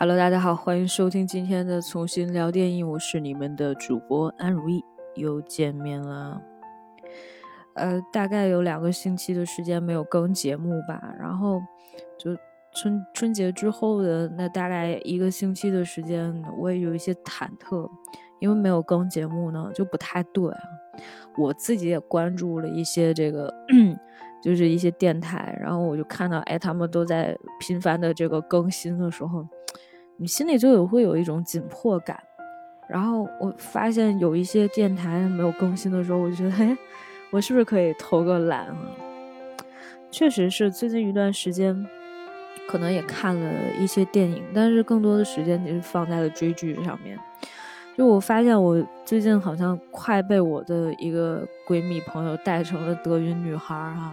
Hello，大家好，欢迎收听今天的重新聊电影，我是你们的主播安如意，又见面了。呃，大概有两个星期的时间没有更节目吧，然后就春春节之后的那大概一个星期的时间，我也有一些忐忑，因为没有更节目呢，就不太对。我自己也关注了一些这个。就是一些电台，然后我就看到，哎，他们都在频繁的这个更新的时候，你心里就有会有一种紧迫感。然后我发现有一些电台没有更新的时候，我就觉得，哎，我是不是可以偷个懒啊？确实是，最近一段时间可能也看了一些电影，但是更多的时间就是放在了追剧上面。就我发现，我最近好像快被我的一个闺蜜朋友带成了德云女孩哈。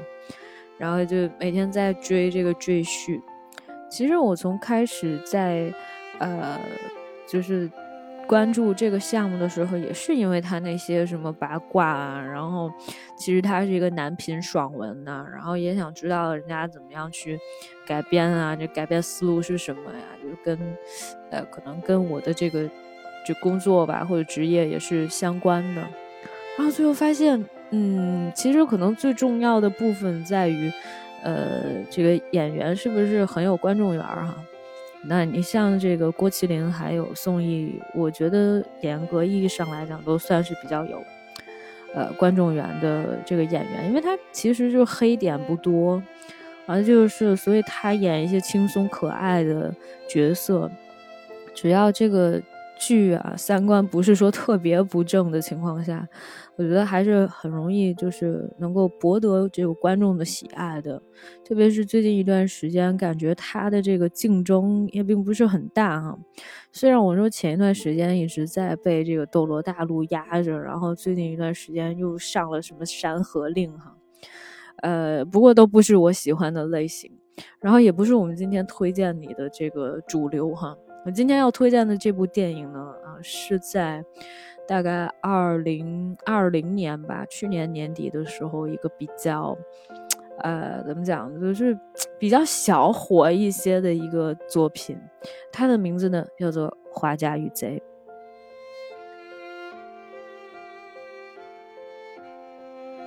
然后就每天在追这个赘婿。其实我从开始在，呃，就是关注这个项目的时候，也是因为他那些什么八卦啊。然后其实他是一个男频爽文呐，然后也想知道人家怎么样去改编啊，这改编思路是什么呀？就是跟，呃，可能跟我的这个就工作吧或者职业也是相关的。然后最后发现。嗯，其实可能最重要的部分在于，呃，这个演员是不是很有观众缘儿哈？那你像这个郭麒麟还有宋轶，我觉得严格意义上来讲都算是比较有，呃，观众缘的这个演员，因为他其实就是黑点不多，反正就是所以他演一些轻松可爱的角色，只要这个。剧啊，三观不是说特别不正的情况下，我觉得还是很容易，就是能够博得这个观众的喜爱的。特别是最近一段时间，感觉他的这个竞争也并不是很大哈。虽然我说前一段时间一直在被这个《斗罗大陆》压着，然后最近一段时间又上了什么《山河令》哈，呃，不过都不是我喜欢的类型，然后也不是我们今天推荐你的这个主流哈。我今天要推荐的这部电影呢，啊，是在大概二零二零年吧，去年年底的时候，一个比较，呃，怎么讲，就是 比较小火一些的一个作品。它的名字呢叫做《花家与贼》。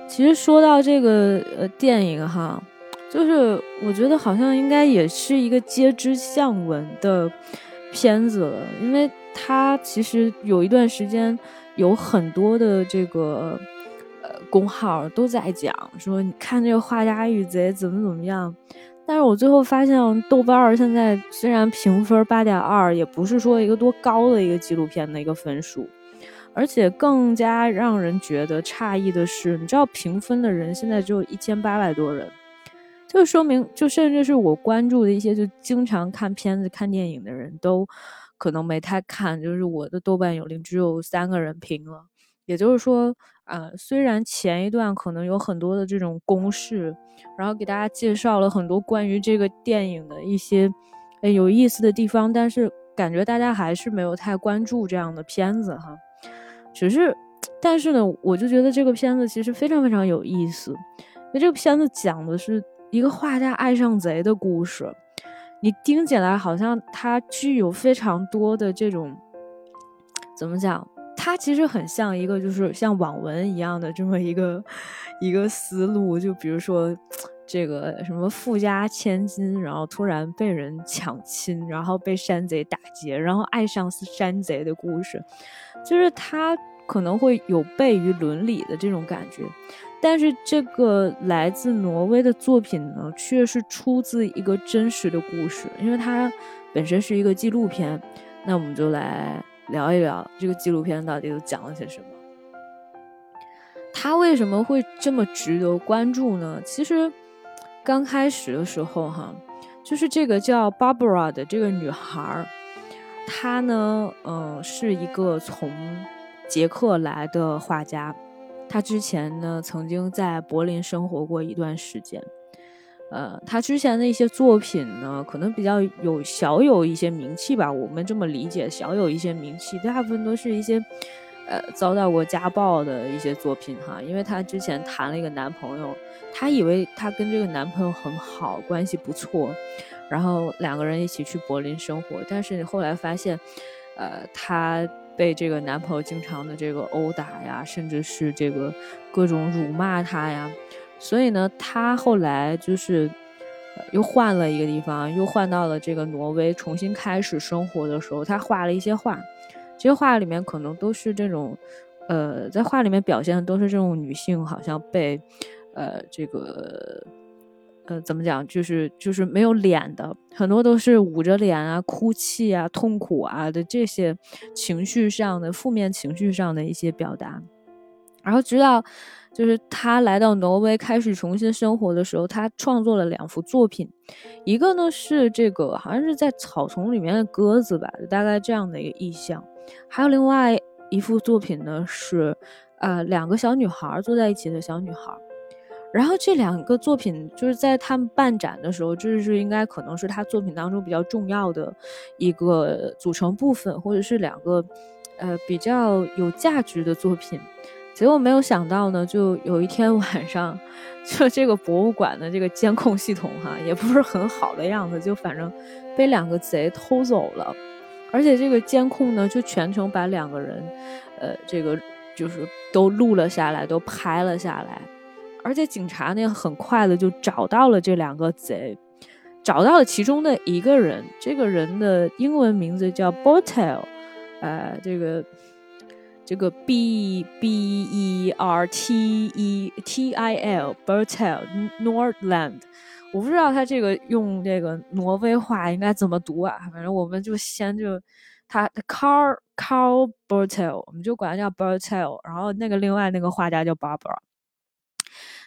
其实说到这个呃电影哈，就是我觉得好像应该也是一个皆知向闻的。片子了，因为他其实有一段时间有很多的这个呃公号都在讲说，你看这个《画家与贼》怎么怎么样。但是我最后发现，豆瓣儿现在虽然评分八点二，也不是说一个多高的一个纪录片的一个分数，而且更加让人觉得诧异的是，你知道评分的人现在只有一千八百多人。就说明，就甚至是我关注的一些就经常看片子、看电影的人都可能没太看。就是我的豆瓣有零只有三个人评了，也就是说，啊，虽然前一段可能有很多的这种公式，然后给大家介绍了很多关于这个电影的一些诶有意思的地方，但是感觉大家还是没有太关注这样的片子哈。只是，但是呢，我就觉得这个片子其实非常非常有意思，因为这个片子讲的是。一个画家爱上贼的故事，你听起来好像它具有非常多的这种，怎么讲？它其实很像一个就是像网文一样的这么一个一个思路。就比如说这个什么富家千金，然后突然被人抢亲，然后被山贼打劫，然后爱上山贼的故事，就是它可能会有悖于伦理的这种感觉。但是这个来自挪威的作品呢，却是出自一个真实的故事，因为它本身是一个纪录片。那我们就来聊一聊这个纪录片到底都讲了些什么。它为什么会这么值得关注呢？其实刚开始的时候，哈，就是这个叫 Barbara 的这个女孩儿，她呢，嗯，是一个从捷克来的画家。他之前呢，曾经在柏林生活过一段时间，呃，他之前的一些作品呢，可能比较有小有一些名气吧，我们这么理解，小有一些名气，大部分都是一些，呃，遭到过家暴的一些作品哈，因为他之前谈了一个男朋友，他以为他跟这个男朋友很好，关系不错，然后两个人一起去柏林生活。但是后来发现，呃，她被这个男朋友经常的这个殴打呀，甚至是这个各种辱骂她呀，所以呢，她后来就是又换了一个地方，又换到了这个挪威，重新开始生活的时候，她画了一些画，这些画里面可能都是这种。呃，在画里面表现的都是这种女性，好像被，呃，这个，呃，怎么讲，就是就是没有脸的，很多都是捂着脸啊、哭泣啊、痛苦啊的这些情绪上的负面情绪上的一些表达。然后直到就是他来到挪威开始重新生活的时候，他创作了两幅作品，一个呢是这个好像是在草丛里面的鸽子吧，大概这样的一个意象，还有另外。一幅作品呢是，呃，两个小女孩坐在一起的小女孩，然后这两个作品就是在他们办展的时候，这是应该可能是他作品当中比较重要的一个组成部分，或者是两个，呃，比较有价值的作品。结果没有想到呢，就有一天晚上，就这个博物馆的这个监控系统哈，也不是很好的样子，就反正被两个贼偷走了。而且这个监控呢，就全程把两个人，呃，这个就是都录了下来，都拍了下来。而且警察呢，很快的就找到了这两个贼，找到了其中的一个人。这个人的英文名字叫 Bertel，呃，这个这个 B B E R T E T I L Bertel Nordland。我不知道他这个用这个挪威话应该怎么读啊？反正我们就先就他 Carl Carl Bertel，我们就管他叫 Bertel。然后那个另外那个画家叫 Barbara，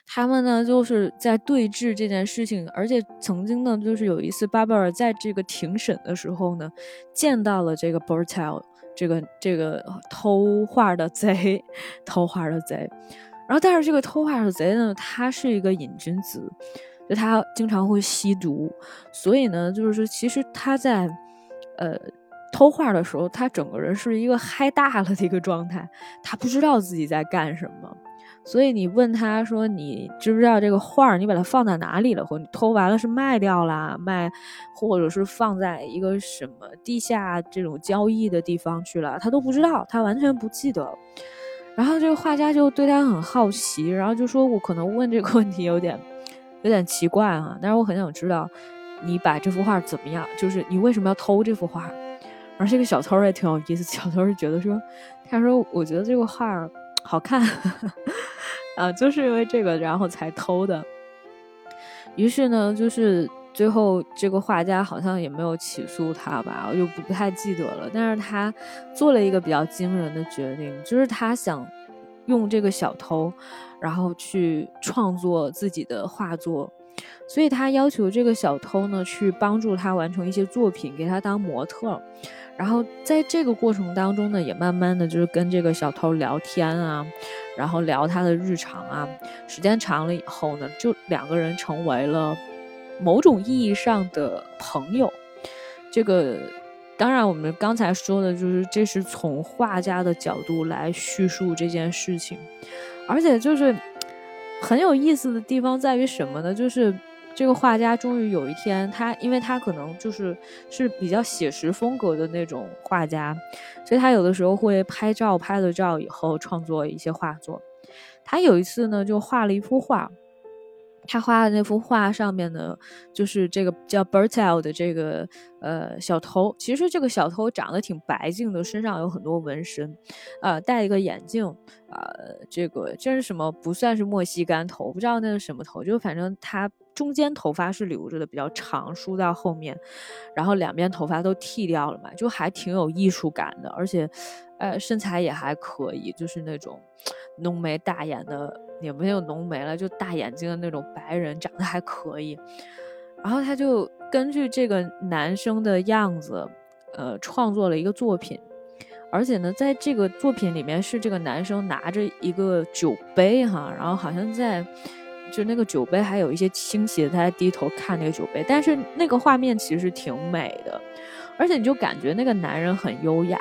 他们呢就是在对峙这件事情。而且曾经呢，就是有一次巴贝尔在这个庭审的时候呢，见到了这个 Bertel，这个这个偷画的贼，偷画的贼。然后但是这个偷画的贼呢，他是一个瘾君子。就他经常会吸毒，所以呢，就是说，其实他在，呃，偷画的时候，他整个人是一个嗨大了的一个状态，他不知道自己在干什么。所以你问他说，你知不知道这个画你把它放在哪里了？或你偷完了是卖掉了，卖，或者是放在一个什么地下这种交易的地方去了？他都不知道，他完全不记得。然后这个画家就对他很好奇，然后就说我可能问这个问题有点。有点奇怪啊，但是我很想知道，你把这幅画怎么样？就是你为什么要偷这幅画？而这个小偷也挺有意思，小偷是觉得说，他说我觉得这个画好看，啊，就是因为这个然后才偷的。于是呢，就是最后这个画家好像也没有起诉他吧，我就不太记得了。但是他做了一个比较惊人的决定，就是他想用这个小偷。然后去创作自己的画作，所以他要求这个小偷呢去帮助他完成一些作品，给他当模特。然后在这个过程当中呢，也慢慢的就是跟这个小偷聊天啊，然后聊他的日常啊。时间长了以后呢，就两个人成为了某种意义上的朋友。这个当然，我们刚才说的就是这是从画家的角度来叙述这件事情。而且就是很有意思的地方在于什么呢？就是这个画家终于有一天，他因为他可能就是是比较写实风格的那种画家，所以他有的时候会拍照，拍了照以后创作一些画作。他有一次呢，就画了一幅画。他画的那幅画上面呢，就是这个叫 Bertel 的这个呃小偷。其实这个小偷长得挺白净的，身上有很多纹身，呃，戴一个眼镜，呃，这个这是什么？不算是莫西干头，不知道那是什么头，就反正他中间头发是留着的，比较长，梳到后面，然后两边头发都剃掉了嘛，就还挺有艺术感的，而且，呃，身材也还可以，就是那种浓眉大眼的。也没有浓眉了，就大眼睛的那种白人，长得还可以。然后他就根据这个男生的样子，呃，创作了一个作品。而且呢，在这个作品里面是这个男生拿着一个酒杯哈，然后好像在就那个酒杯还有一些倾斜，他在低头看那个酒杯。但是那个画面其实挺美的，而且你就感觉那个男人很优雅。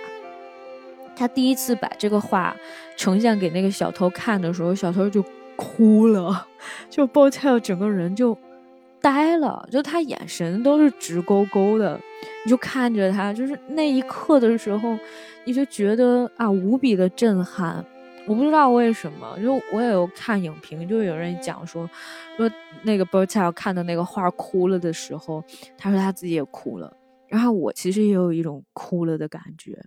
他第一次把这个画呈现给那个小偷看的时候，小偷就哭了，就包菜整个人就呆了，就他眼神都是直勾勾的，你就看着他，就是那一刻的时候，你就觉得啊无比的震撼。我不知道为什么，就我也有看影评，就有人讲说，说那个 Bertel 看的那个画哭了的时候，他说他自己也哭了。然后我其实也有一种哭了的感觉，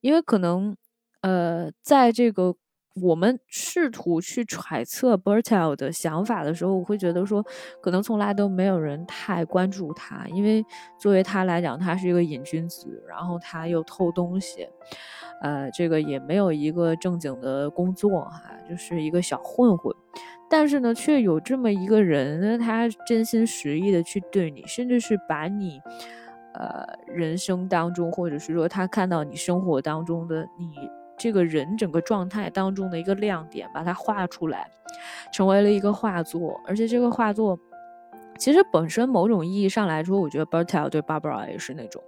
因为可能，呃，在这个。我们试图去揣测 Bertel 的想法的时候，我会觉得说，可能从来都没有人太关注他，因为作为他来讲，他是一个瘾君子，然后他又偷东西，呃，这个也没有一个正经的工作哈，就是一个小混混。但是呢，却有这么一个人，他真心实意的去对你，甚至是把你，呃，人生当中，或者是说他看到你生活当中的你。这个人整个状态当中的一个亮点，把它画出来，成为了一个画作。而且这个画作，其实本身某种意义上来说，我觉得 Bertel 对 Barbara 也是那种，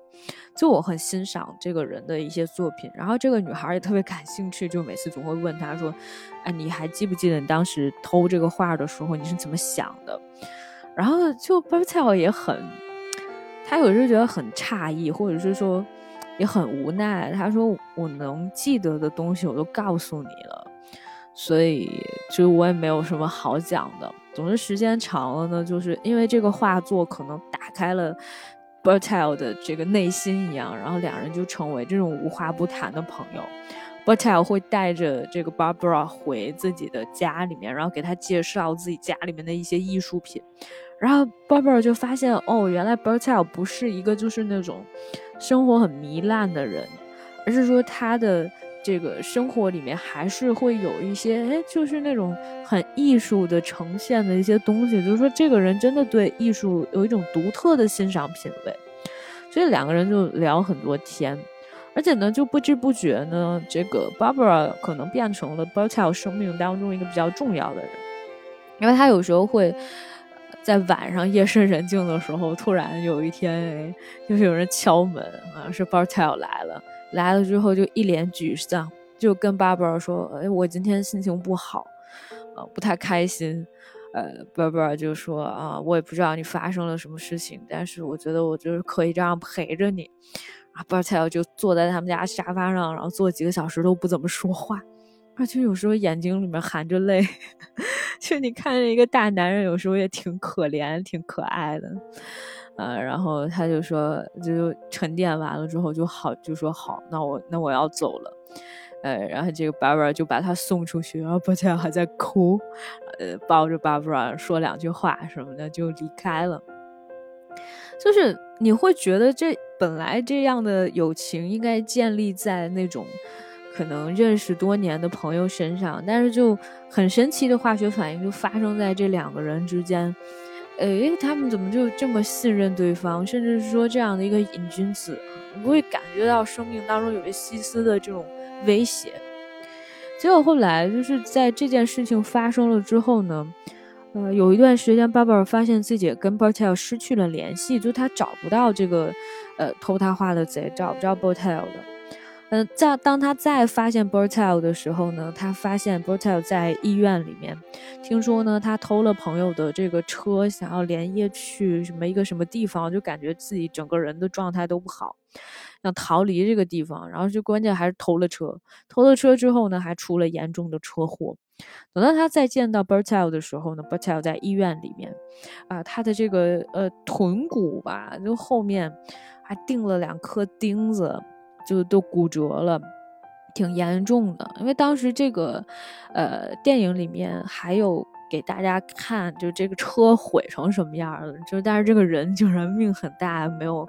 就我很欣赏这个人的一些作品。然后这个女孩也特别感兴趣，就每次总会问他说：“哎，你还记不记得你当时偷这个画的时候你是怎么想的？”然后就 Bertel 也很，他有时候觉得很诧异，或者是说。也很无奈，他说：“我能记得的东西我都告诉你了，所以就我也没有什么好讲的。总之时间长了呢，就是因为这个画作可能打开了 Bertel 的这个内心一样，然后两人就成为这种无话不谈的朋友。Bertel 会带着这个 Barbara 回自己的家里面，然后给他介绍自己家里面的一些艺术品。”然后 Barbara 就发现，哦，原来 Bertel 不是一个就是那种生活很糜烂的人，而是说他的这个生活里面还是会有一些，哎，就是那种很艺术的呈现的一些东西。就是说，这个人真的对艺术有一种独特的欣赏品味。所以两个人就聊很多天，而且呢，就不知不觉呢，这个 Barbara 可能变成了 Bertel 生命当中一个比较重要的人，因为他有时候会。在晚上夜深人静的时候，突然有一天，就是有人敲门啊，是 Bartel 来了。来了之后就一脸沮丧，就跟 Barbara 说：“哎，我今天心情不好，啊，不太开心。”呃，Barbara 就说：“啊，我也不知道你发生了什么事情，但是我觉得我就是可以这样陪着你。”啊，Bartel 就坐在他们家沙发上，然后坐几个小时都不怎么说话。而且有时候眼睛里面含着泪，就你看着一个大男人，有时候也挺可怜、挺可爱的，呃，然后他就说，就沉淀完了之后就好，就说好，那我那我要走了，呃，然后这个 Barbara 就把他送出去，然后巴特还在哭，呃，抱着 Barbara 说两句话什么的就离开了。就是你会觉得这本来这样的友情应该建立在那种。可能认识多年的朋友身上，但是就很神奇的化学反应就发生在这两个人之间，诶，他们怎么就这么信任对方？甚至是说这样的一个瘾君子，不会感觉到生命当中有一丝丝的这种威胁。结果后来就是在这件事情发生了之后呢，呃，有一段时间，巴巴尔发现自己跟 Bertel 失去了联系，就他找不到这个呃偷他画的贼，找不着 Bertel 的。嗯，在当他再发现 Bertel 的时候呢，他发现 Bertel 在医院里面。听说呢，他偷了朋友的这个车，想要连夜去什么一个什么地方，就感觉自己整个人的状态都不好，想逃离这个地方。然后就关键还是偷了车，偷了车之后呢，还出了严重的车祸。等到他再见到 Bertel 的时候呢，Bertel 在医院里面，啊，他的这个呃臀骨吧，就后面还钉了两颗钉子。就都骨折了，挺严重的。因为当时这个，呃，电影里面还有给大家看，就这个车毁成什么样了。就但是这个人竟然命很大，没有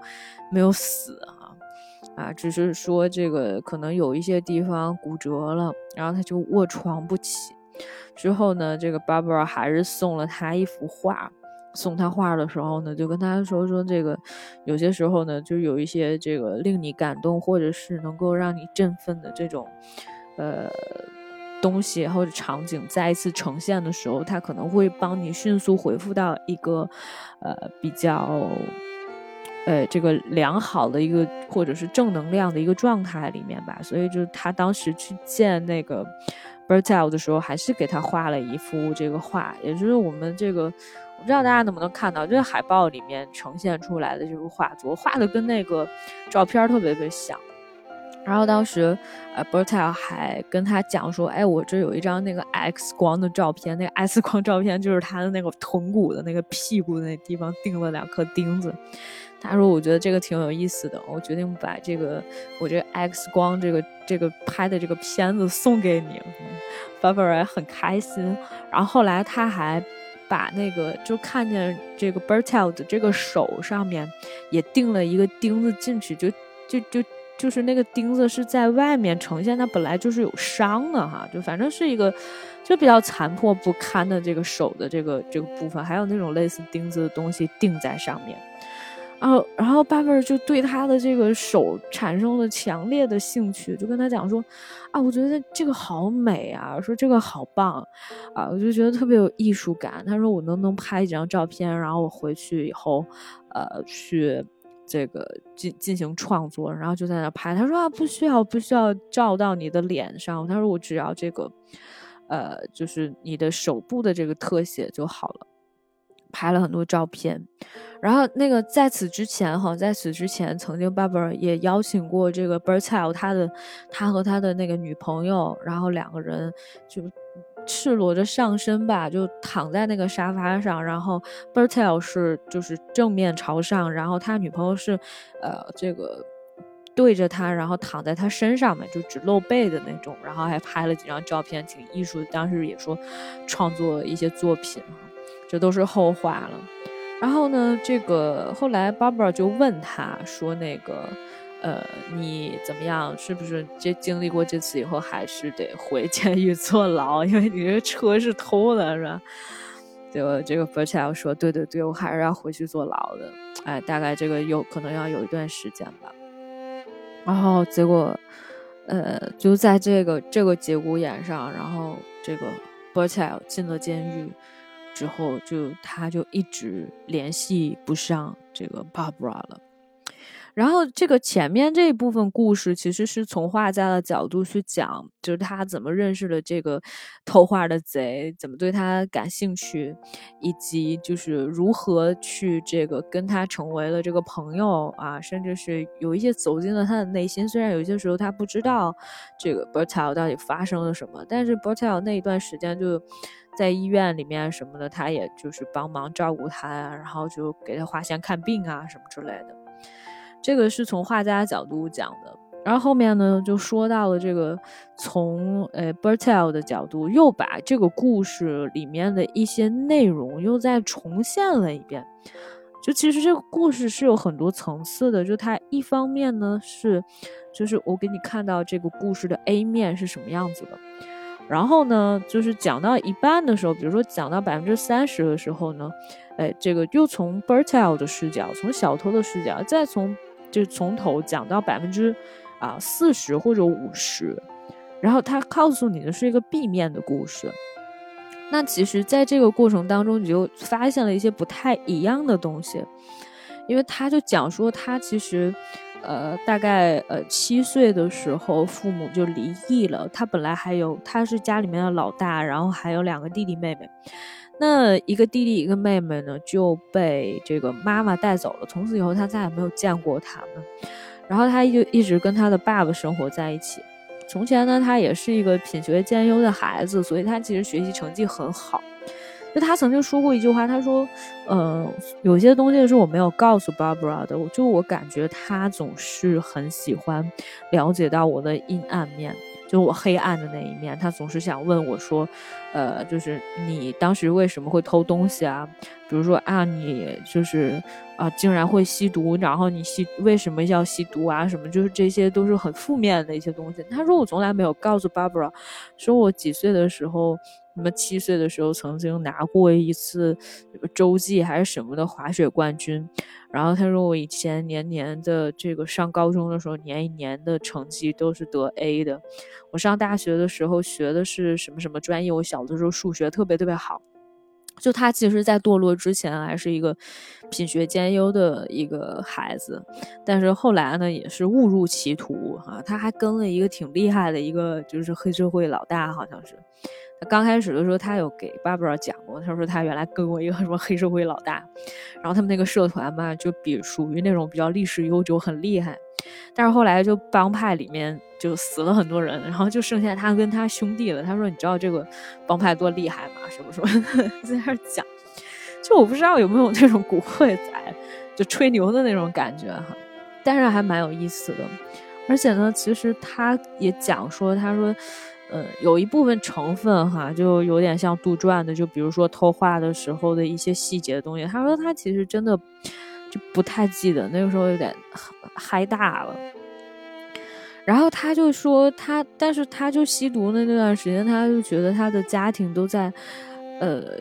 没有死啊啊，只是说这个可能有一些地方骨折了，然后他就卧床不起。之后呢，这个 Barbara 还是送了他一幅画。送他画的时候呢，就跟他说说这个，有些时候呢，就有一些这个令你感动或者是能够让你振奋的这种，呃，东西或者场景再一次呈现的时候，他可能会帮你迅速回复到一个，呃，比较，呃，这个良好的一个或者是正能量的一个状态里面吧。所以就他当时去见那个 Bertel 的时候，还是给他画了一幅这个画，也就是我们这个。不知道大家能不能看到，这个海报里面呈现出来的这幅画作，画的跟那个照片特别特别像。然后当时，呃，Bertel 还跟他讲说：“哎，我这有一张那个 X 光的照片，那个 X 光照片就是他的那个臀骨的那个屁股那地方钉了两颗钉子。”他说：“我觉得这个挺有意思的，我决定把这个我这 X 光这个这个拍的这个片子送给你。” Barbara 很开心。然后后来他还把那个就看见这个 Bertel 的这个手上面也钉了一个钉子进去，就就就。就是那个钉子是在外面呈现，它本来就是有伤的哈，就反正是一个就比较残破不堪的这个手的这个这个部分，还有那种类似钉子的东西钉在上面。然后，然后巴贝尔就对他的这个手产生了强烈的兴趣，就跟他讲说：“啊，我觉得这个好美啊，说这个好棒啊，我就觉得特别有艺术感。”他说：“我能不能拍几张照片，然后我回去以后，呃，去。”这个进进行创作，然后就在那拍。他说啊，不需要，不需要照到你的脸上。他说我只要这个，呃，就是你的手部的这个特写就好了。拍了很多照片，然后那个在此之前哈，在此之前，曾经 Barbara 也邀请过这个 Bertel 他的他和他的那个女朋友，然后两个人就。赤裸着上身吧，就躺在那个沙发上，然后 Bertel 是就是正面朝上，然后他女朋友是，呃，这个对着他，然后躺在他身上面，就只露背的那种，然后还拍了几张照片，挺艺术的。当时也说创作一些作品，这都是后话了。然后呢，这个后来 Barbara 就问他说，那个。呃，你怎么样？是不是这经历过这次以后，还是得回监狱坐牢？因为你这车是偷的，是吧？就这个 b e r t 说：“对对对，我还是要回去坐牢的。”哎，大概这个有可能要有一段时间吧。然后结果，呃，就在这个这个节骨眼上，然后这个 b e r t 进了监狱之后，就他就一直联系不上这个 Barbara 了。然后这个前面这一部分故事，其实是从画家的角度去讲，就是他怎么认识了这个偷画的贼，怎么对他感兴趣，以及就是如何去这个跟他成为了这个朋友啊，甚至是有一些走进了他的内心。虽然有些时候他不知道这个 Bertel 到底发生了什么，但是 Bertel 那一段时间就在医院里面什么的，他也就是帮忙照顾他呀，然后就给他花钱看病啊什么之类的。这个是从画家角度讲的，然后后面呢就说到了这个从呃 Bertel 的角度，又把这个故事里面的一些内容又再重现了一遍。就其实这个故事是有很多层次的，就它一方面呢是，就是我给你看到这个故事的 A 面是什么样子的，然后呢就是讲到一半的时候，比如说讲到百分之三十的时候呢，哎，这个又从 Bertel 的视角，从小偷的视角，再从就从头讲到百分之啊四十或者五十，然后他告诉你的是一个 B 面的故事。那其实，在这个过程当中，你就发现了一些不太一样的东西，因为他就讲说，他其实呃大概呃七岁的时候，父母就离异了。他本来还有他是家里面的老大，然后还有两个弟弟妹妹。那一个弟弟一个妹妹呢，就被这个妈妈带走了。从此以后，他再也没有见过他们。然后他就一直跟他的爸爸生活在一起。从前呢，他也是一个品学兼优的孩子，所以他其实学习成绩很好。就他曾经说过一句话，他说：“呃，有些东西是我没有告诉 Barbara 的。我就我感觉他总是很喜欢了解到我的阴暗面。”就我黑暗的那一面，他总是想问我说：“呃，就是你当时为什么会偷东西啊？比如说啊，你就是啊，竟然会吸毒，然后你吸为什么要吸毒啊？什么就是这些都是很负面的一些东西。”他说：“我从来没有告诉 Barbara，说我几岁的时候。”什么七岁的时候曾经拿过一次洲际还是什么的滑雪冠军，然后他说我以前年年的这个上高中的时候年一年的成绩都是得 A 的，我上大学的时候学的是什么什么专业，我小的时候数学特别特别好，就他其实在堕落之前还是一个品学兼优的一个孩子，但是后来呢也是误入歧途哈，他还跟了一个挺厉害的一个就是黑社会老大好像是。他刚开始的时候，他有给 Barbara 讲过，他说他原来跟过一个什么黑社会老大，然后他们那个社团嘛，就比属于那种比较历史悠久、很厉害。但是后来就帮派里面就死了很多人，然后就剩下他跟他兄弟了。他说：“你知道这个帮派多厉害吗？什么什么，在那讲。”就我不知道有没有那种古惑仔就吹牛的那种感觉哈，但是还蛮有意思的。而且呢，其实他也讲说，他说，呃，有一部分成分哈，就有点像杜撰的，就比如说偷画的时候的一些细节的东西。他说他其实真的就不太记得，那个时候有点嗨大了。然后他就说他，但是他就吸毒的那段时间，他就觉得他的家庭都在，呃。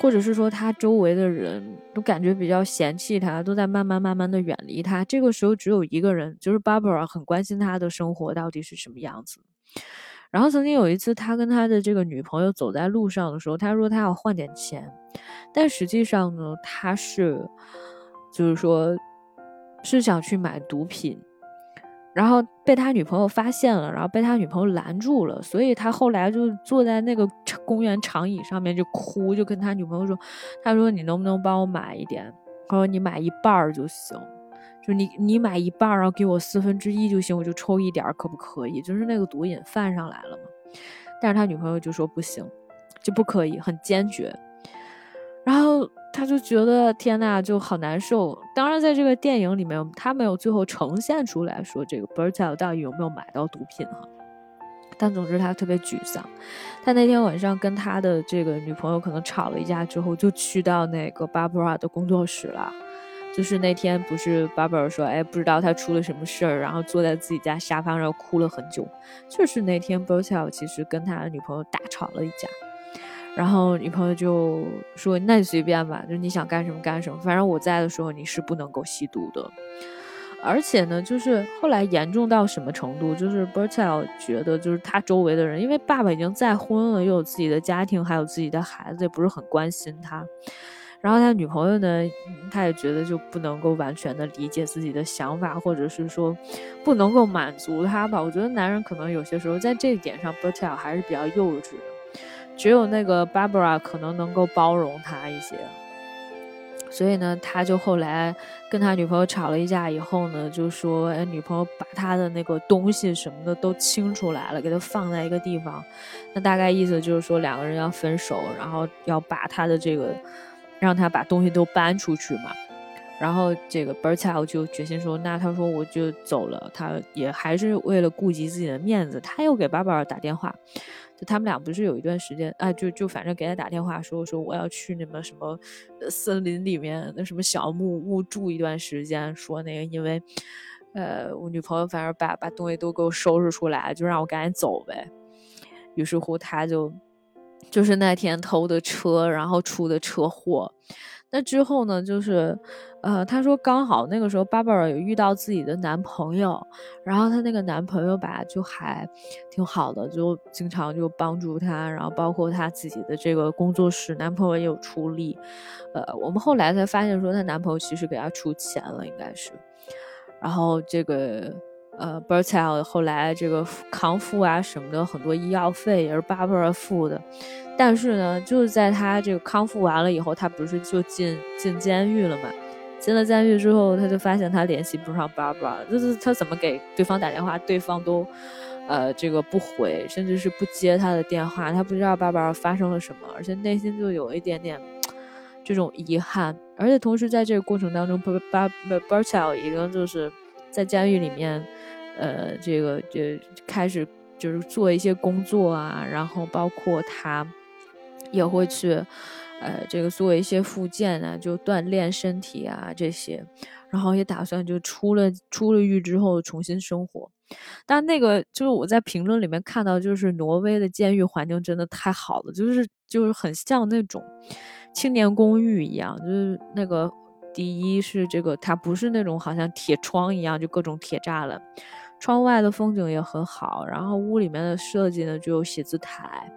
或者是说他周围的人都感觉比较嫌弃他，都在慢慢慢慢的远离他。这个时候只有一个人，就是 Barbara，很关心他的生活到底是什么样子。然后曾经有一次，他跟他的这个女朋友走在路上的时候，他说他要换点钱，但实际上呢，他是就是说是想去买毒品。然后被他女朋友发现了，然后被他女朋友拦住了，所以他后来就坐在那个公园长椅上面就哭，就跟他女朋友说：“他说你能不能帮我买一点？他说你买一半儿就行，就你你买一半，然后给我四分之一就行，我就抽一点，可不可以？就是那个毒瘾犯上来了嘛。但是他女朋友就说不行，就不可以，很坚决。然后。他就觉得天呐，就好难受。当然，在这个电影里面，他没有最后呈现出来说这个 Bertel 到底有没有买到毒品哈。但总之，他特别沮丧。他那天晚上跟他的这个女朋友可能吵了一架之后，就去到那个 Barbara 的工作室了。就是那天不是 Barbara 说，哎，不知道他出了什么事儿，然后坐在自己家沙发上哭了很久。就是那天 Bertel 其实跟他的女朋友大吵了一架。然后女朋友就说：“那你随便吧，就你想干什么干什么，反正我在的时候你是不能够吸毒的。而且呢，就是后来严重到什么程度，就是 Bertel 觉得，就是他周围的人，因为爸爸已经再婚了，又有自己的家庭，还有自己的孩子，也不是很关心他。然后他女朋友呢，他也觉得就不能够完全的理解自己的想法，或者是说不能够满足他吧。我觉得男人可能有些时候在这一点上比较还是比较幼稚的。”只有那个 Barbara 可能能够包容他一些，所以呢，他就后来跟他女朋友吵了一架以后呢，就说：“哎，女朋友把他的那个东西什么的都清出来了，给他放在一个地方。那大概意思就是说两个人要分手，然后要把他的这个让他把东西都搬出去嘛。然后这个 Bertel 就决心说：那他说我就走了。他也还是为了顾及自己的面子，他又给巴布尔打电话。”就他们俩不是有一段时间啊，就就反正给他打电话说说我要去那么什么森林里面那什么小木屋住一段时间，说那个因为呃我女朋友反正把把东西都给我收拾出来，就让我赶紧走呗。于是乎他就就是那天偷的车，然后出的车祸。那之后呢，就是，呃，她说刚好那个时候，Barbara 有遇到自己的男朋友，然后她那个男朋友吧，就还挺好的，就经常就帮助她，然后包括她自己的这个工作室，男朋友也有出力，呃，我们后来才发现说她男朋友其实给她出钱了，应该是，然后这个呃，Bertel 后来这个康复啊什么的，很多医药费也是 Barbara 付的。但是呢，就是在他这个康复完了以后，他不是就进进监狱了嘛？进了监狱之后，他就发现他联系不上 Barbara，就是他怎么给对方打电话，对方都，呃，这个不回，甚至是不接他的电话。他不知道 Barbara 发生了什么，而且内心就有一点点这种遗憾。而且同时在这个过程当中，Bar Bertel 已经就是在监狱里面，呃，这个就开始就是做一些工作啊，然后包括他。也会去，呃，这个做一些复健啊，就锻炼身体啊这些，然后也打算就出了出了狱之后重新生活。但那个就是我在评论里面看到，就是挪威的监狱环境真的太好了，就是就是很像那种青年公寓一样，就是那个第一是这个它不是那种好像铁窗一样，就各种铁栅栏。窗外的风景也很好，然后屋里面的设计呢就有写字台，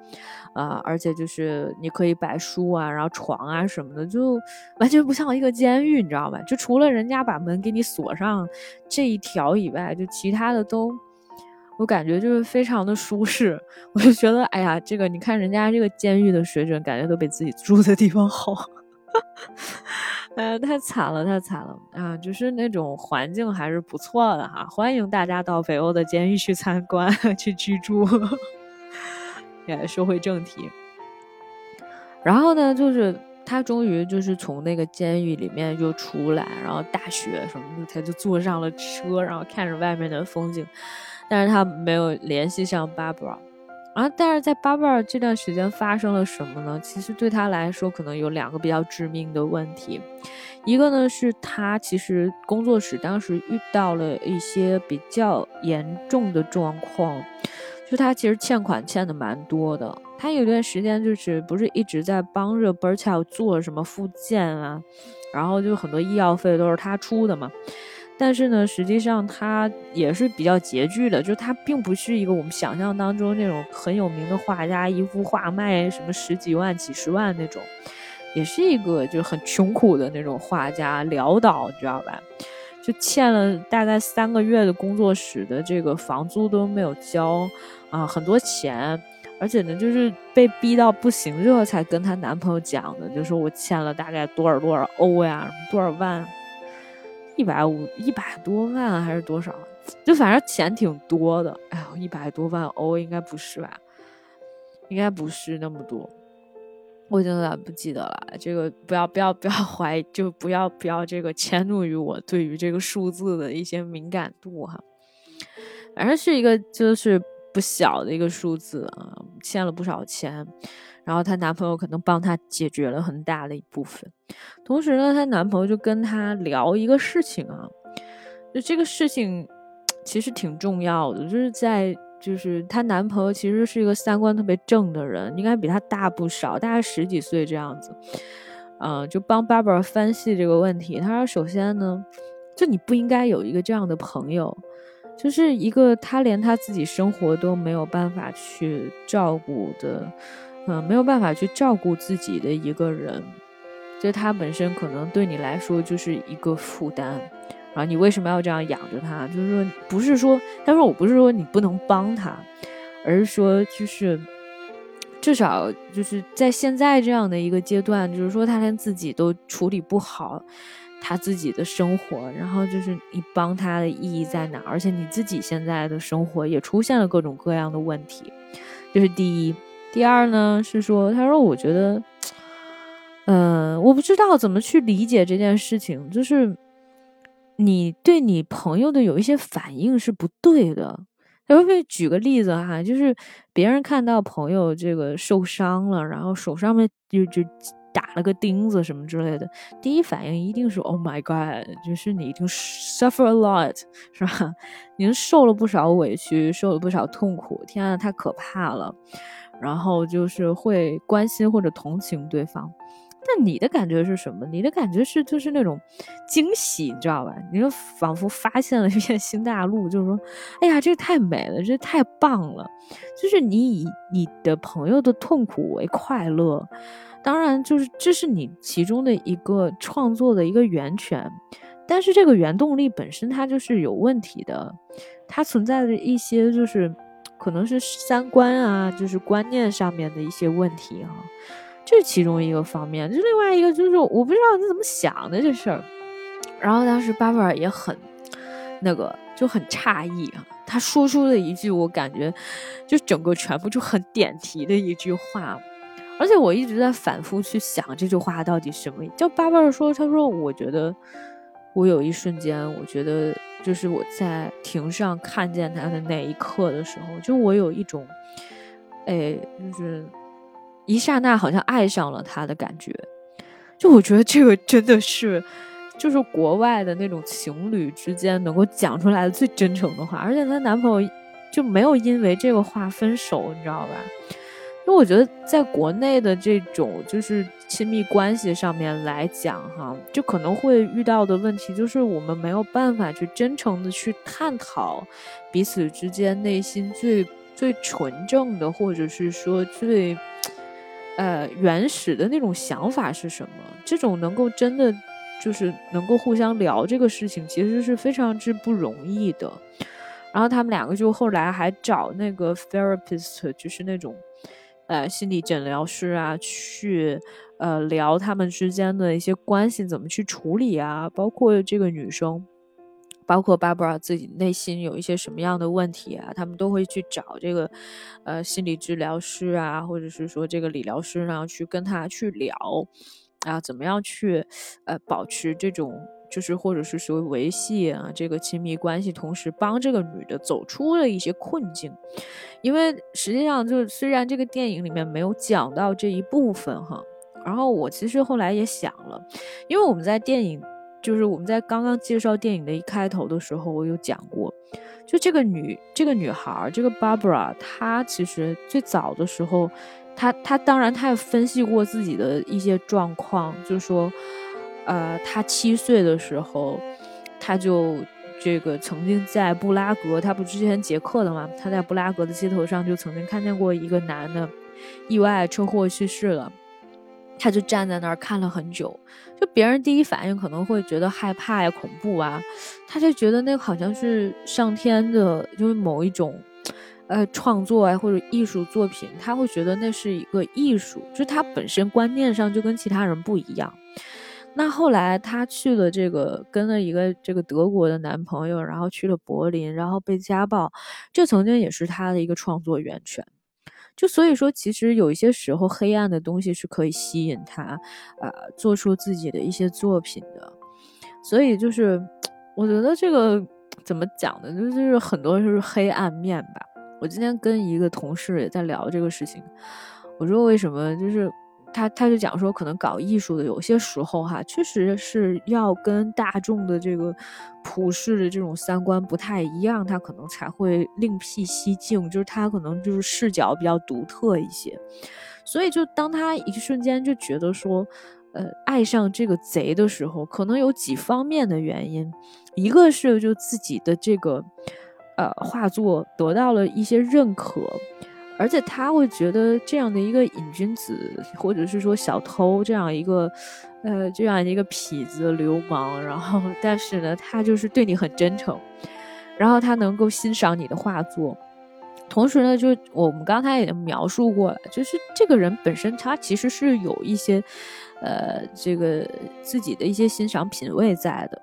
啊，而且就是你可以摆书啊，然后床啊什么的，就 完全不像一个监狱，你知道吧？就除了人家把门给你锁上这一条以外，就其他的都我感觉就是非常的舒适。我就觉得，哎呀，这个你看人家这个监狱的水准，感觉都比自己住的地方好。哎呀，太惨了，太惨了啊！就是那种环境还是不错的哈，欢迎大家到北欧的监狱去参观、去居住。也说回正题，然后呢，就是他终于就是从那个监狱里面就出来，然后大雪什么的，他就坐上了车，然后看着外面的风景，但是他没有联系上 Barbara。啊！但是在巴贝尔这段时间发生了什么呢？其实对他来说，可能有两个比较致命的问题。一个呢，是他其实工作室当时遇到了一些比较严重的状况，就他其实欠款欠的蛮多的。他有段时间就是不是一直在帮着 b e r c h 做什么复健啊，然后就很多医药费都是他出的嘛。但是呢，实际上他也是比较拮据的，就他并不是一个我们想象当中那种很有名的画家，一幅画卖什么十几万、几十万那种，也是一个就很穷苦的那种画家，潦倒，你知道吧？就欠了大概三个月的工作室的这个房租都没有交啊，很多钱，而且呢，就是被逼到不行，之后才跟她男朋友讲的，就说我欠了大概多少多少欧呀，多少万。一百五一百多万还是多少？就反正钱挺多的。哎呦，一百多万欧应该不是吧？应该不是那么多，我已经有点不记得了。这个不要不要不要怀疑，就不要不要这个迁怒于我对于这个数字的一些敏感度哈。反正是一个就是不小的一个数字啊，欠了不少钱。然后她男朋友可能帮她解决了很大的一部分，同时呢，她男朋友就跟她聊一个事情啊，就这个事情其实挺重要的，就是在就是她男朋友其实是一个三观特别正的人，应该比她大不少，大概十几岁这样子，嗯，就帮 Barbara 分析这个问题。他说，首先呢，就你不应该有一个这样的朋友，就是一个他连他自己生活都没有办法去照顾的。嗯，没有办法去照顾自己的一个人，就他本身可能对你来说就是一个负担，然后你为什么要这样养着他？就是说，不是说，他说我不是说你不能帮他，而是说，就是至少就是在现在这样的一个阶段，就是说他连自己都处理不好他自己的生活，然后就是你帮他的意义在哪？而且你自己现在的生活也出现了各种各样的问题，这是第一。第二呢是说，他说我觉得，嗯，我不知道怎么去理解这件事情，就是你对你朋友的有一些反应是不对的。他会不会举个例子哈，就是别人看到朋友这个受伤了，然后手上面就就打了个钉子什么之类的，第一反应一定是 Oh my God，就是你已经 suffer a lot，是吧？您受了不少委屈，受了不少痛苦，天啊，太可怕了。然后就是会关心或者同情对方，但你的感觉是什么？你的感觉是就是那种惊喜，你知道吧？你就仿佛发现了一片新大陆，就是说，哎呀，这个太美了，这太棒了！就是你以你的朋友的痛苦为快乐，当然就是这是你其中的一个创作的一个源泉，但是这个原动力本身它就是有问题的，它存在着一些就是。可能是三观啊，就是观念上面的一些问题哈，这是其中一个方面。就另外一个就是，我不知道你怎么想的这事儿。然后当时巴布尔也很那个，就很诧异啊。他说出了一句我感觉就整个全部就很点题的一句话，而且我一直在反复去想这句话到底什么。就巴布尔说，他说我觉得我有一瞬间，我觉得。就是我在庭上看见他的那一刻的时候，就我有一种，哎，就是一刹那好像爱上了他的感觉。就我觉得这个真的是，就是国外的那种情侣之间能够讲出来的最真诚的话。而且她男朋友就没有因为这个话分手，你知道吧？因为我觉得在国内的这种就是亲密关系上面来讲，哈，就可能会遇到的问题就是我们没有办法去真诚的去探讨彼此之间内心最最纯正的，或者是说最呃原始的那种想法是什么。这种能够真的就是能够互相聊这个事情，其实是非常之不容易的。然后他们两个就后来还找那个 therapist，就是那种呃心理诊疗师啊，去呃聊他们之间的一些关系怎么去处理啊，包括这个女生。包括 Barbara 自己内心有一些什么样的问题啊，他们都会去找这个，呃，心理治疗师啊，或者是说这个理疗师，然后去跟他去聊，啊，怎么样去，呃，保持这种，就是或者是说维系啊这个亲密关系，同时帮这个女的走出了一些困境。因为实际上，就虽然这个电影里面没有讲到这一部分哈，然后我其实后来也想了，因为我们在电影。就是我们在刚刚介绍电影的一开头的时候，我有讲过，就这个女这个女孩，这个 Barbara，她其实最早的时候，她她当然她也分析过自己的一些状况，就是说，呃，她七岁的时候，她就这个曾经在布拉格，她不之前捷克的嘛，她在布拉格的街头上就曾经看见过一个男的意外车祸去世了。他就站在那儿看了很久，就别人第一反应可能会觉得害怕呀、恐怖啊，他就觉得那好像是上天的，就是某一种，呃，创作啊或者艺术作品，他会觉得那是一个艺术，就他本身观念上就跟其他人不一样。那后来她去了这个，跟了一个这个德国的男朋友，然后去了柏林，然后被家暴，这曾经也是她的一个创作源泉。就所以说，其实有一些时候，黑暗的东西是可以吸引他，呃，做出自己的一些作品的。所以就是，我觉得这个怎么讲呢？就是很多就是黑暗面吧。我今天跟一个同事也在聊这个事情，我说为什么就是。他他就讲说，可能搞艺术的有些时候哈，确实是要跟大众的这个普世的这种三观不太一样，他可能才会另辟蹊径，就是他可能就是视角比较独特一些。所以就当他一瞬间就觉得说，呃，爱上这个贼的时候，可能有几方面的原因，一个是就自己的这个呃画作得到了一些认可。而且他会觉得这样的一个瘾君子，或者是说小偷这样一个，呃，这样一个痞子流氓，然后但是呢，他就是对你很真诚，然后他能够欣赏你的画作，同时呢，就我们刚才也描述过了，就是这个人本身他其实是有一些，呃，这个自己的一些欣赏品味在的。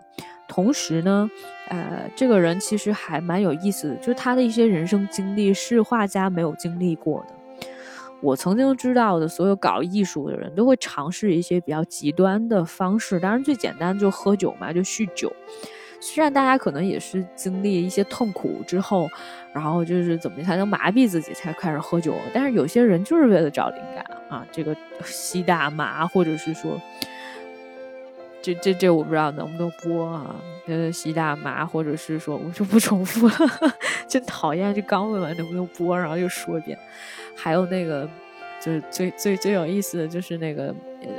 同时呢，呃，这个人其实还蛮有意思的，就是他的一些人生经历是画家没有经历过的。我曾经知道的所有搞艺术的人都会尝试一些比较极端的方式，当然最简单就喝酒嘛，就酗酒。虽然大家可能也是经历一些痛苦之后，然后就是怎么才能麻痹自己才开始喝酒，但是有些人就是为了找灵感啊，这个吸大麻或者是说。这这这我不知道能不能播啊？呃，吸大麻，或者是说我就不重复了，真讨厌！这刚问完能不能播，然后又说一遍。还有那个，就是最最最有意思的就是那个，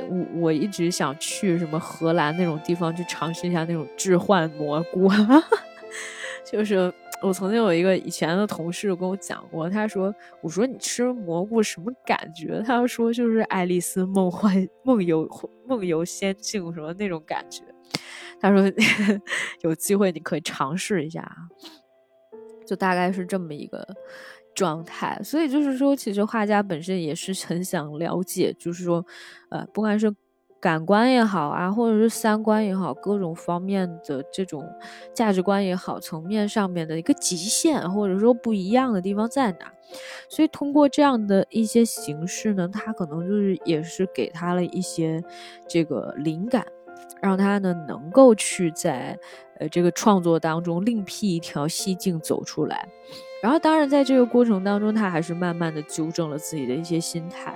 我我一直想去什么荷兰那种地方去尝试一下那种置换蘑菇，就是。我曾经有一个以前的同事跟我讲过，他说：“我说你吃蘑菇什么感觉？”他说：“就是《爱丽丝梦幻梦游梦游仙境》什么那种感觉。”他说：“ 有机会你可以尝试一下。”就大概是这么一个状态。所以就是说，其实画家本身也是很想了解，就是说，呃，不管是。感官也好啊，或者是三观也好，各种方面的这种价值观也好，层面上面的一个极限，或者说不一样的地方在哪？所以通过这样的一些形式呢，他可能就是也是给他了一些这个灵感，让他呢能够去在呃这个创作当中另辟一条蹊径走出来。然后当然在这个过程当中，他还是慢慢的纠正了自己的一些心态。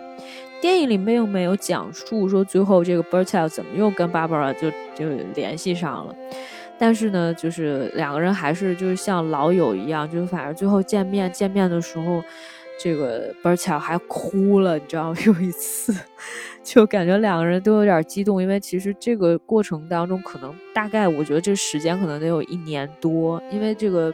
电影里面又没有讲述说最后这个 Bertel 怎么又跟 Barbara 就就联系上了，但是呢，就是两个人还是就是像老友一样，就是反正最后见面见面的时候，这个 Bertel 还哭了，你知道吗 有一次，就感觉两个人都有点激动，因为其实这个过程当中可能大概我觉得这时间可能得有一年多，因为这个。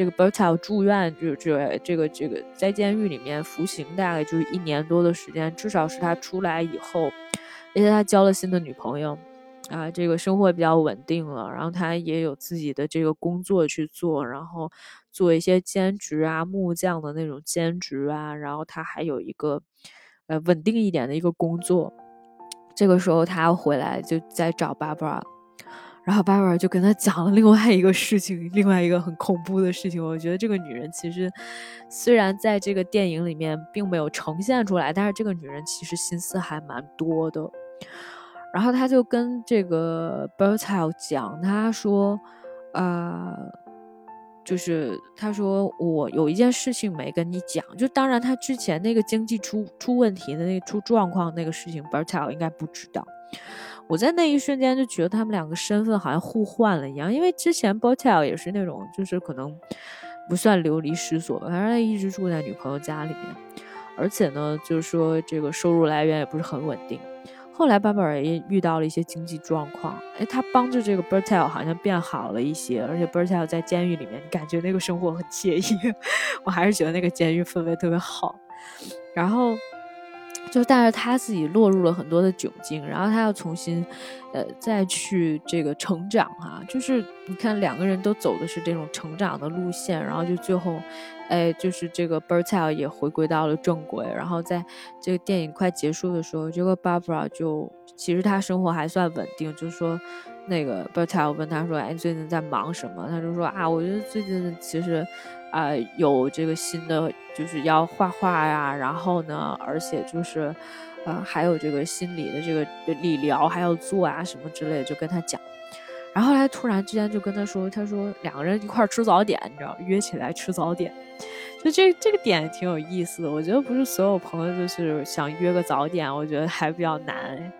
这个 Bertel 住院，就这这个这个在监狱里面服刑，大概就是一年多的时间，至少是他出来以后，而且他交了新的女朋友，啊，这个生活比较稳定了，然后他也有自己的这个工作去做，然后做一些兼职啊，木匠的那种兼职啊，然后他还有一个呃稳定一点的一个工作。这个时候他回来就在找 Barbara。然后 Barbara 就跟他讲了另外一个事情，另外一个很恐怖的事情。我觉得这个女人其实虽然在这个电影里面并没有呈现出来，但是这个女人其实心思还蛮多的。然后他就跟这个 Bertel 讲，他说：“呃，就是他说我有一件事情没跟你讲，就当然他之前那个经济出出问题的那个出状况那个事情，Bertel 应该不知道。”我在那一瞬间就觉得他们两个身份好像互换了一样，因为之前 Botel 也是那种，就是可能不算流离失所吧，反正一直住在女朋友家里面，而且呢，就是说这个收入来源也不是很稳定。后来 b a r b a r 也遇到了一些经济状况，哎，他帮助这个 Bertel 好像变好了一些，而且 Bertel 在监狱里面感觉那个生活很惬意，我还是觉得那个监狱氛围特别好，然后。就但是他自己落入了很多的窘境，然后他要重新，呃，再去这个成长哈。就是你看两个人都走的是这种成长的路线，然后就最后，哎，就是这个 Bertel 也回归到了正轨。然后在这个电影快结束的时候，这个 Barbara 就其实他生活还算稳定，就说那个 Bertel 问他说：“哎，最近在忙什么？”他就说：“啊，我觉得最近其实。”啊，有这个新的就是要画画呀，然后呢，而且就是，呃，还有这个心理的这个理疗还要做啊，什么之类的，就跟他讲。然后来突然之间就跟他说，他说两个人一块吃早点，你知道，约起来吃早点。就这这个点挺有意思的，我觉得不是所有朋友就是想约个早点，我觉得还比较难。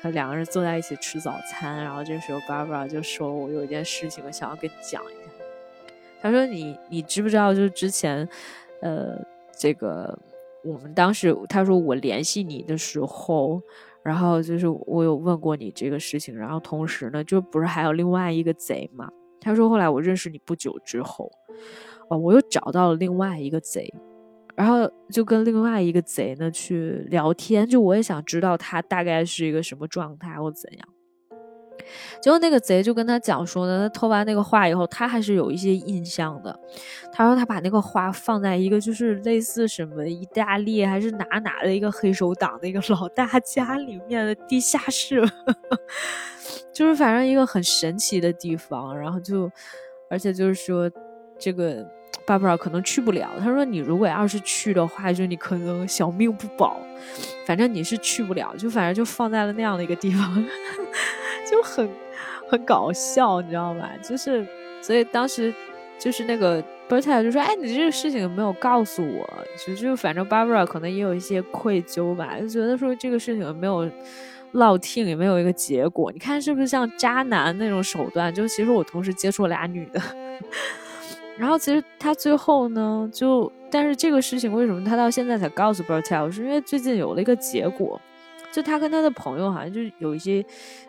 他两个人坐在一起吃早餐，然后这时候 Barbara 就说：“我有一件事情想要跟你讲一。”他说：“你你知不知道？就是之前，呃，这个我们当时他说我联系你的时候，然后就是我有问过你这个事情，然后同时呢，就不是还有另外一个贼嘛？他说后来我认识你不久之后，哦，我又找到了另外一个贼，然后就跟另外一个贼呢去聊天，就我也想知道他大概是一个什么状态或怎样。”结果那个贼就跟他讲说呢，他偷完那个画以后，他还是有一些印象的。他说他把那个画放在一个就是类似什么意大利还是哪哪的一个黑手党的一个老大家里面的地下室，就是反正一个很神奇的地方。然后就，而且就是说这个巴布尔可能去不了。他说你如果要是去的话，就你可能小命不保。反正你是去不了，就反正就放在了那样的一个地方。就很很搞笑，你知道吧？就是，所以当时就是那个 Berta 就说：“哎，你这个事情有没有告诉我？”就就反正 Barbara 可能也有一些愧疚吧，就觉得说这个事情没有落听，也没有一个结果。你看是不是像渣男那种手段？就其实我同时接触俩女的，然后其实他最后呢，就但是这个事情为什么他到现在才告诉 Bertel，是因为最近有了一个结果。就他跟他的朋友好像就有一些，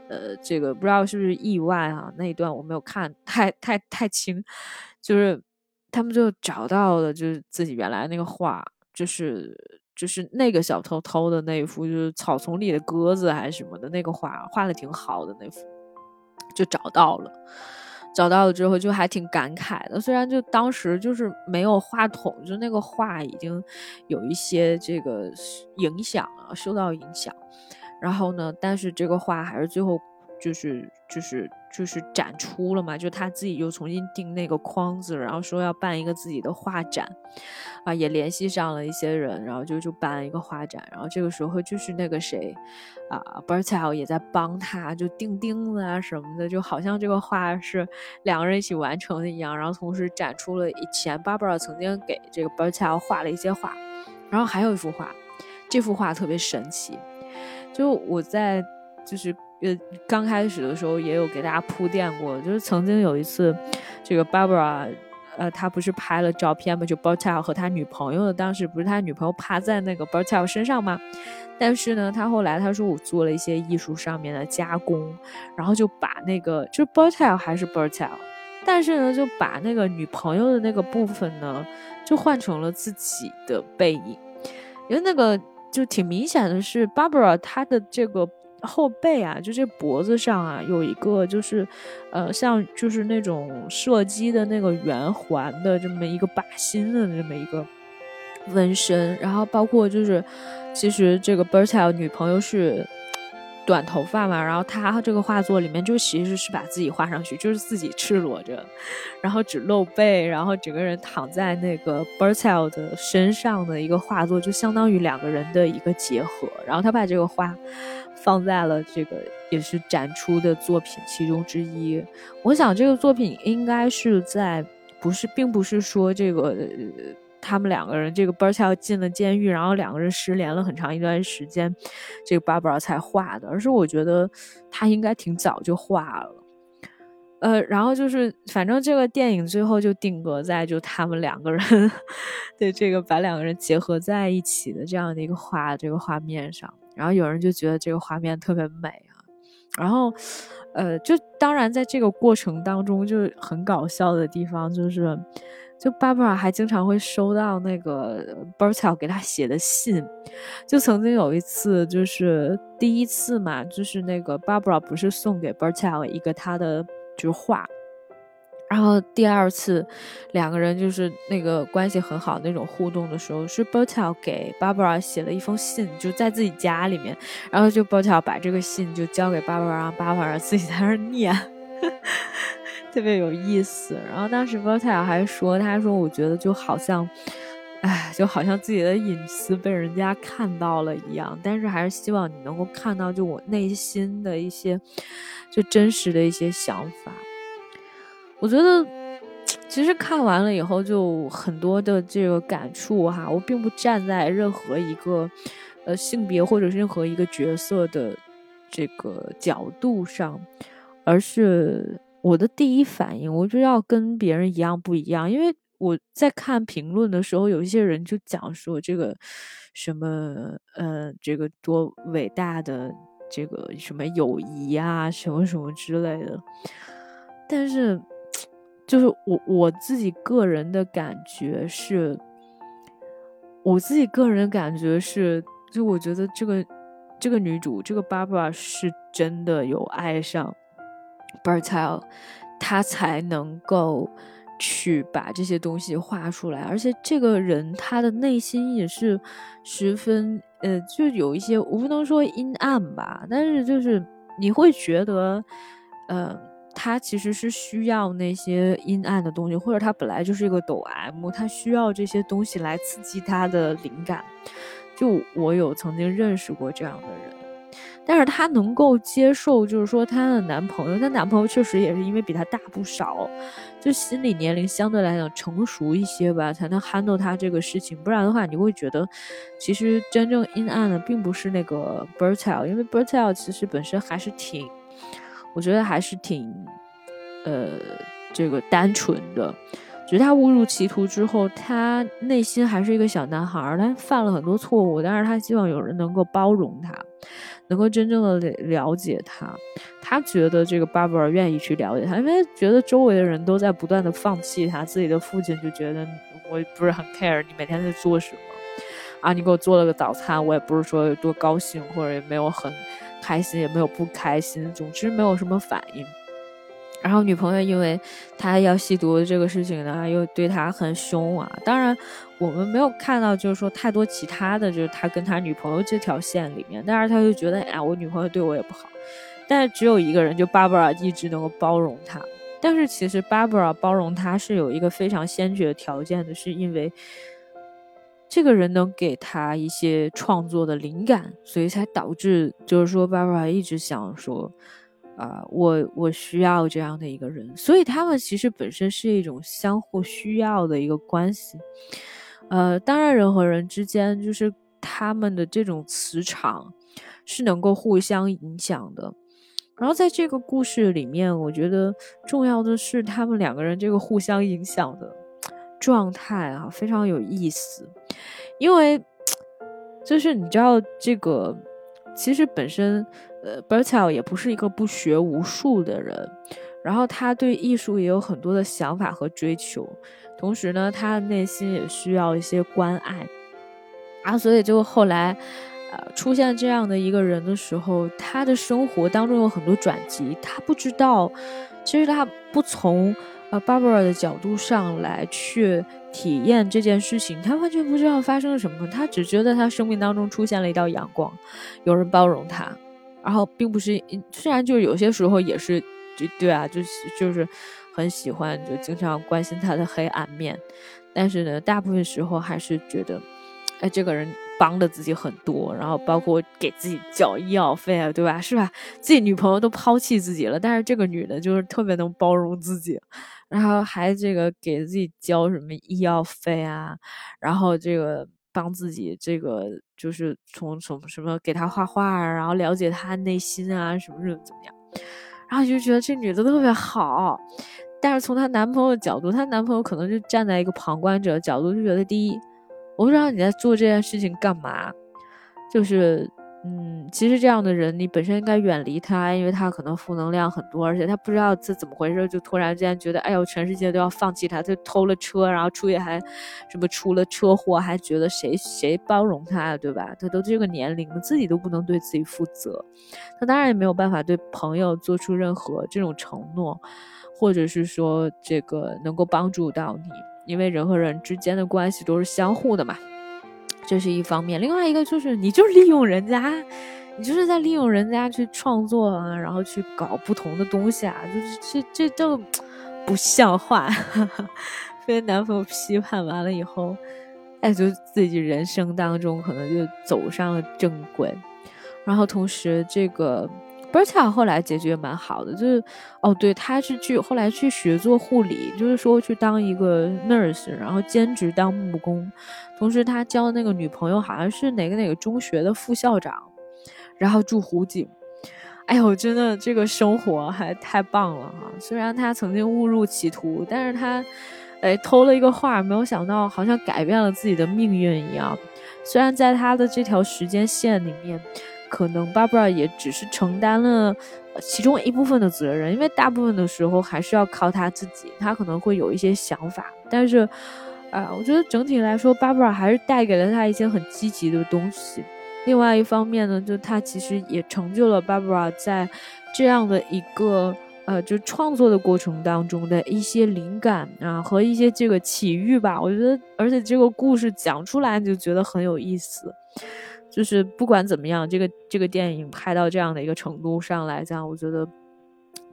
呃，这个不知道是不是意外啊？那一段我没有看太太太清，就是他们就找到了，就是自己原来那个画，就是就是那个小偷偷的那一幅，就是草丛里的鸽子还是什么的那个画，画的挺好的那幅，就找到了。找到了之后就还挺感慨的，虽然就当时就是没有话筒，就那个话已经有一些这个影响啊，受到影响。然后呢，但是这个话还是最后就是就是就是展出了嘛，就他自己又重新定那个框子，然后说要办一个自己的画展，啊，也联系上了一些人，然后就就办了一个画展。然后这个时候就是那个谁。啊，Bertel 也在帮他，就钉钉子啊什么的，就好像这个画是两个人一起完成的一样。然后同时展出了以前 Barbara 曾经给这个 Bertel 画了一些画，然后还有一幅画，这幅画特别神奇。就我在就是呃刚开始的时候也有给大家铺垫过，就是曾经有一次，这个 Barbara 呃他不是拍了照片嘛，就 Bertel 和他女朋友的，当时不是他女朋友趴在那个 Bertel 身上吗？但是呢，他后来他说我做了一些艺术上面的加工，然后就把那个就是 Bertel 还是 Bertel，但是呢就把那个女朋友的那个部分呢就换成了自己的背影，因为那个就挺明显的是 Barbara 她的这个后背啊，就这脖子上啊，有一个就是，呃，像就是那种射击的那个圆环的这么一个靶心的这么一个纹身，然后包括就是，其实这个 Bertel 女朋友是。短头发嘛，然后他这个画作里面就其实是把自己画上去，就是自己赤裸着，然后只露背，然后整个人躺在那个 Bertel 的身上的一个画作，就相当于两个人的一个结合。然后他把这个画放在了这个也是展出的作品其中之一。我想这个作品应该是在不是，并不是说这个。他们两个人，这个 Bertel 进了监狱，然后两个人失联了很长一段时间，这个 Barbara 才画的。而是我觉得他应该挺早就画了，呃，然后就是反正这个电影最后就定格在就他们两个人 的这个把两个人结合在一起的这样的一个画这个画面上。然后有人就觉得这个画面特别美啊，然后呃，就当然在这个过程当中就很搞笑的地方就是。就 Barbara 还经常会收到那个 Bertel 给他写的信，就曾经有一次，就是第一次嘛，就是那个 Barbara 不是送给 Bertel 一个他的就是画，然后第二次两个人就是那个关系很好那种互动的时候，是 Bertel 给 Barbara 写了一封信，就在自己家里面，然后就 Bertel 把这个信就交给 Barbara，让 Barbara 自己在那念。特别有意思，然后当时 Bertel 还说，他说我觉得就好像，哎，就好像自己的隐私被人家看到了一样，但是还是希望你能够看到，就我内心的一些，就真实的一些想法。我觉得其实看完了以后，就很多的这个感触哈，我并不站在任何一个呃性别或者任何一个角色的这个角度上，而是。我的第一反应，我就要跟别人一样不一样，因为我在看评论的时候，有一些人就讲说这个什么呃，这个多伟大的这个什么友谊啊，什么什么之类的。但是，就是我我自己个人的感觉是，我自己个人感觉是，就我觉得这个这个女主这个 Barbara 是真的有爱上。Bertel，他才能够去把这些东西画出来，而且这个人他的内心也是十分呃，就有一些我不能说阴暗吧，但是就是你会觉得，呃，他其实是需要那些阴暗的东西，或者他本来就是一个抖 M，他需要这些东西来刺激他的灵感。就我有曾经认识过这样的人。但是她能够接受，就是说她的男朋友，她男朋友确实也是因为比她大不少，就心理年龄相对来讲成熟一些吧，才能 handle 她这个事情。不然的话，你会觉得，其实真正阴暗的并不是那个 Bertel，因为 Bertel 其实本身还是挺，我觉得还是挺，呃，这个单纯的。只是他误入歧途之后，他内心还是一个小男孩，他犯了很多错误，但是他希望有人能够包容他。能够真正的了解他，他觉得这个巴布尔愿意去了解他，因为觉得周围的人都在不断的放弃他，自己的父亲就觉得我不是很 care 你每天在做什么啊，你给我做了个早餐，我也不是说有多高兴，或者也没有很开心，也没有不开心，总之没有什么反应。然后女朋友因为他要吸毒这个事情呢，又对他很凶啊。当然，我们没有看到就是说太多其他的就是他跟他女朋友这条线里面，但是他就觉得，哎，我女朋友对我也不好。但是只有一个人，就 Barbara 一直能够包容他。但是其实 Barbara 包容他是有一个非常先决的条件的，是因为这个人能给他一些创作的灵感，所以才导致就是说 Barbara 一直想说。啊，我我需要这样的一个人，所以他们其实本身是一种相互需要的一个关系。呃，当然人和人之间就是他们的这种磁场是能够互相影响的。然后在这个故事里面，我觉得重要的是他们两个人这个互相影响的状态啊，非常有意思。因为就是你知道这个，其实本身。呃，Bertel 也不是一个不学无术的人，然后他对艺术也有很多的想法和追求，同时呢，他内心也需要一些关爱，啊，所以就后来，出现这样的一个人的时候，他的生活当中有很多转机，他不知道，其实他不从呃 Barbara 的角度上来去体验这件事情，他完全不知道发生了什么，他只觉得他生命当中出现了一道阳光，有人包容他，然后并不是，虽然就有些时候也是，就对啊，就是就是很喜欢，就经常关心他的黑暗面，但是呢，大部分时候还是觉得，哎，这个人。帮了自己很多，然后包括给自己交医药费啊，对吧？是吧？自己女朋友都抛弃自己了，但是这个女的就是特别能包容自己，然后还这个给自己交什么医药费啊，然后这个帮自己这个就是从从什么给他画画啊，然后了解他内心啊，什么什么怎么样，然后就觉得这女的特别好，但是从她男朋友角度，她男朋友可能就站在一个旁观者角度，就觉得第一。我不知道你在做这件事情干嘛，就是，嗯，其实这样的人你本身应该远离他，因为他可能负能量很多，而且他不知道这怎么回事，就突然间觉得，哎呦，全世界都要放弃他，他偷了车，然后出去还什么出了车祸，还觉得谁谁包容他，对吧？他都这个年龄了，自己都不能对自己负责，他当然也没有办法对朋友做出任何这种承诺，或者是说这个能够帮助到你。因为人和人之间的关系都是相互的嘛，这是一方面。另外一个就是你就是利用人家，你就是在利用人家去创作啊，然后去搞不同的东西啊，就是这这就不像话。被男朋友批判完了以后，哎，就自己人生当中可能就走上了正轨，然后同时这个。B e r t a 后来结局也蛮好的，就是哦，对，他是去后来去学做护理，就是说去当一个 nurse，然后兼职当木工，同时他交的那个女朋友好像是哪个哪个中学的副校长，然后住湖景，哎呦，真的这个生活还太棒了哈！虽然他曾经误入歧途，但是他哎偷了一个画，没有想到好像改变了自己的命运一样。虽然在他的这条时间线里面。可能 Barbara 也只是承担了其中一部分的责任，因为大部分的时候还是要靠他自己。他可能会有一些想法，但是，啊，我觉得整体来说，Barbara 还是带给了他一些很积极的东西。另外一方面呢，就他其实也成就了 Barbara 在这样的一个呃，就创作的过程当中的一些灵感啊和一些这个奇遇吧。我觉得，而且这个故事讲出来你就觉得很有意思。就是不管怎么样，这个这个电影拍到这样的一个程度上来讲，我觉得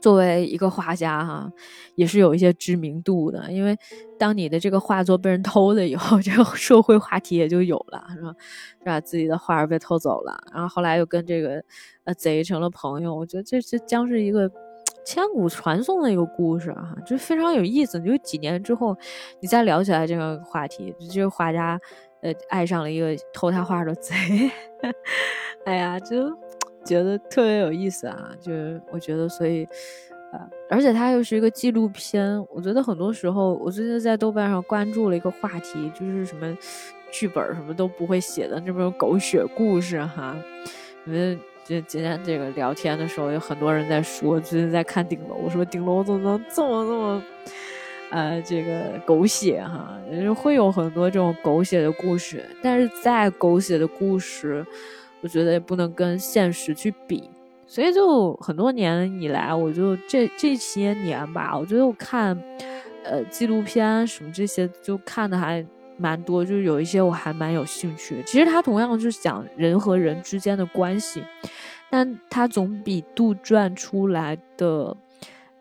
作为一个画家哈，也是有一些知名度的。因为当你的这个画作被人偷了以后，这个社会话题也就有了，是吧？是吧？自己的画儿被偷走了，然后后来又跟这个呃贼成了朋友。我觉得这这将是一个千古传颂的一个故事哈，就非常有意思。就几年之后，你再聊起来这个话题，这个画家。呃，爱上了一个偷他画的贼，哎呀，就觉得特别有意思啊！就我觉得，所以，呃，而且它又是一个纪录片。我觉得很多时候，我最近在豆瓣上关注了一个话题，就是什么剧本什么都不会写的那种狗血故事哈。因为就今天这个聊天的时候，有很多人在说，最近在看顶楼，我说顶楼怎么能这么这么。呃，这个狗血哈，会有很多这种狗血的故事，但是再狗血的故事，我觉得也不能跟现实去比。所以就很多年以来，我就这这些年吧，我觉得我看呃纪录片什么这些，就看的还蛮多，就是有一些我还蛮有兴趣。其实它同样是讲人和人之间的关系，但它总比杜撰出来的。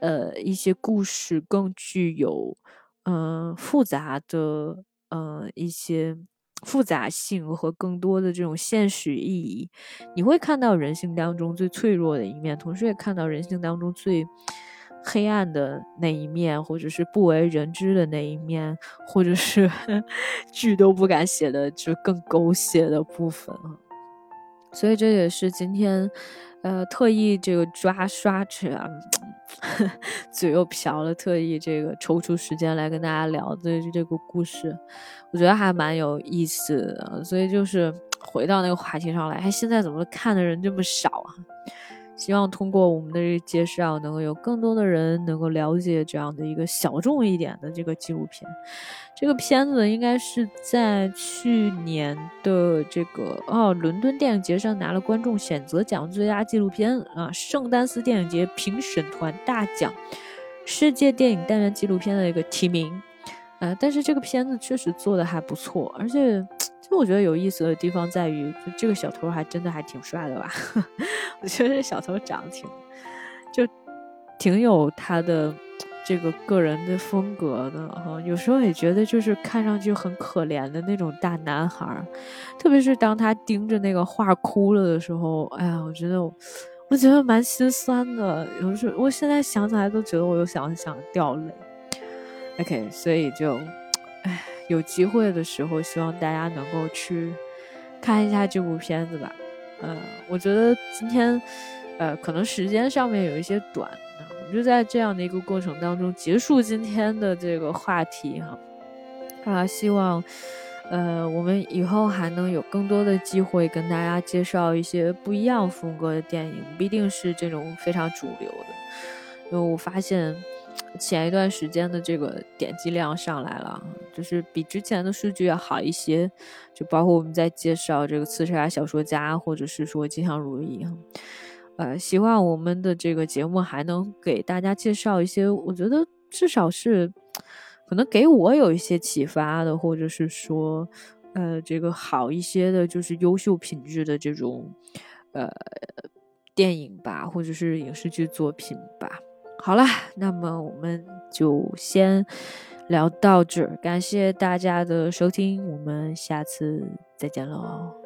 呃，一些故事更具有，嗯，复杂的，呃，一些复杂性和更多的这种现实意义。你会看到人性当中最脆弱的一面，同时也看到人性当中最黑暗的那一面，或者是不为人知的那一面，或者是 剧都不敢写的就更狗血的部分。所以这也是今天，呃，特意这个抓刷起啊。嘴又瓢了，特意这个抽出时间来跟大家聊的这个故事，我觉得还蛮有意思的。所以就是回到那个话题上来，哎，现在怎么看的人这么少啊？希望通过我们的这个介绍，能够有更多的人能够了解这样的一个小众一点的这个纪录片。这个片子应该是在去年的这个哦伦敦电影节上拿了观众选择奖最佳纪录片啊，圣丹斯电影节评审团大奖，世界电影单元纪录片的一个提名。呃，但是这个片子确实做的还不错，而且就我觉得有意思的地方在于，就这个小偷还真的还挺帅的吧？我觉得这小偷长得挺，就挺有他的这个个人的风格的哈。有时候也觉得就是看上去很可怜的那种大男孩，特别是当他盯着那个画哭了的时候，哎呀，我觉得我我觉得蛮心酸的。有时候我现在想起来都觉得我又想想掉泪。OK，所以就，有机会的时候，希望大家能够去看一下这部片子吧。呃，我觉得今天，呃，可能时间上面有一些短，我就在这样的一个过程当中结束今天的这个话题哈。啊，希望，呃，我们以后还能有更多的机会跟大家介绍一些不一样风格的电影，不一定是这种非常主流的，因为我发现。前一段时间的这个点击量上来了，就是比之前的数据要好一些。就包括我们在介绍这个刺杀小说家，或者是说吉祥如意，呃，希望我们的这个节目还能给大家介绍一些，我觉得至少是可能给我有一些启发的，或者是说，呃，这个好一些的，就是优秀品质的这种呃电影吧，或者是影视剧作品吧。好了，那么我们就先聊到这儿，感谢大家的收听，我们下次再见喽。